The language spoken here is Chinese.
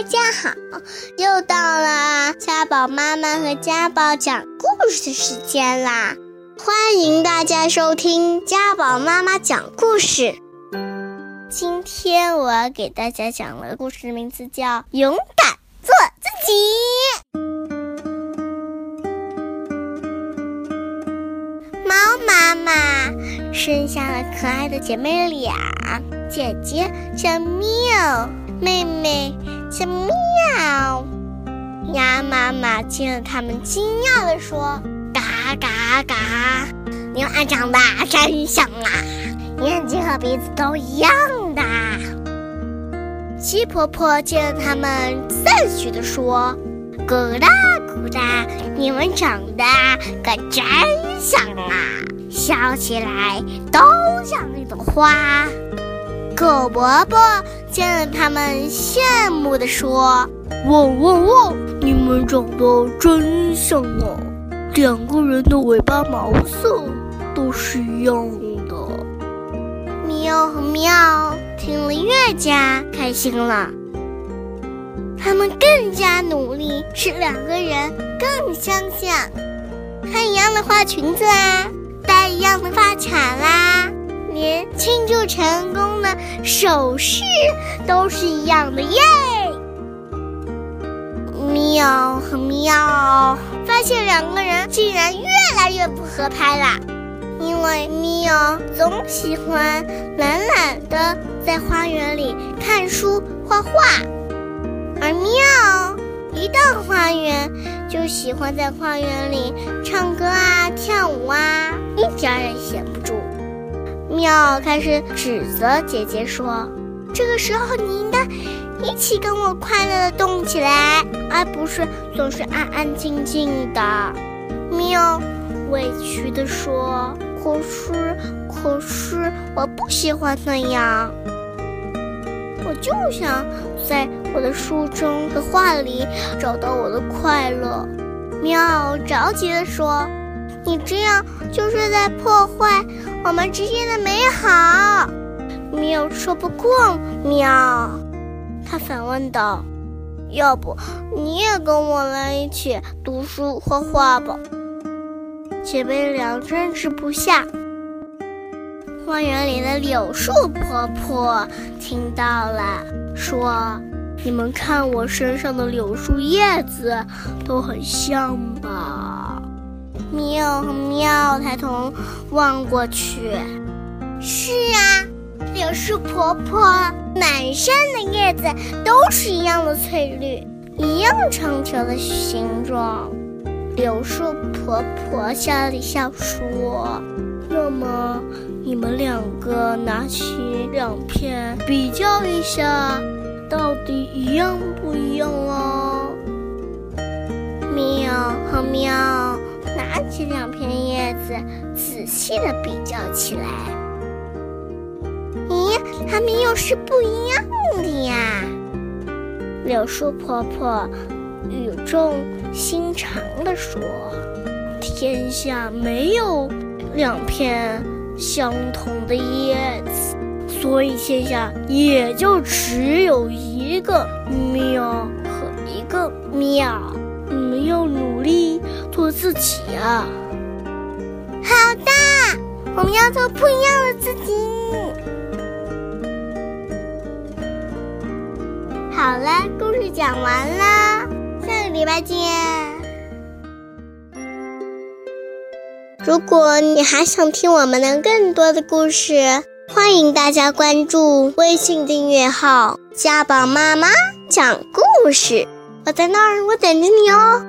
大家好，又到了家宝妈妈和家宝讲故事的时间啦！欢迎大家收听家宝妈妈讲故事。今天我要给大家讲的故事名字叫《勇敢做自己》。猫妈妈生下了可爱的姐妹俩，姐姐叫喵，妹妹叫喵。鸭妈妈见了它们，惊讶地说：“嘎嘎嘎，你们长得真像啊，眼睛和鼻子都一样的。”鸡婆婆见了它们，赞许地说：“咕哒咕哒，你们长得可真像啊，笑起来都像一朵花。”狗伯伯见了他们，羡慕地说：“汪汪汪，你们长得真像啊！两个人的尾巴毛色都是一样的。”喵和喵听了越加开心了，他们更加努力，使两个人更相像。穿一样的花裙子啦，戴一样的发卡啦。连庆祝成功的手势都是一样的耶！喵和喵发现两个人竟然越来越不合拍啦，因为喵总喜欢懒懒的在花园里看书画画，而喵一到花园就喜欢在花园里唱歌啊、跳舞啊，一点也闲喵开始指责姐姐说：“这个时候你应该一起跟我快乐的动起来，而不是总是安安静静的。”喵委屈地说：“可是，可是我不喜欢那样，我就想在我的书中的画里找到我的快乐。”喵着急地说。你这样就是在破坏我们之间的美好。喵说不过喵，他反问道：“要不你也跟我来一起读书画画吧？”姐妹俩争执不下。花园里的柳树婆婆听到了，说：“你们看我身上的柳树叶子都很像吧？”喵和喵抬头望过去，是啊，柳树婆婆满山的叶子都是一样的翠绿，一样长条的形状。柳树婆婆笑了笑说：“那么你们两个拿起两片比较一下，到底一样不一样哦？”喵和喵。拿起两片叶子，仔细的比较起来。咦，它们又是不一样的呀！柳树婆婆语重心长地说：“天下没有两片相同的叶子，所以天下也就只有一个喵和一个喵。没有。”自己啊！好的，我们要做不一样的自己。好了，故事讲完了，下个礼拜见。如果你还想听我们的更多的故事，欢迎大家关注微信订阅号“家宝妈妈讲故事”。我在那儿，我等着你哦。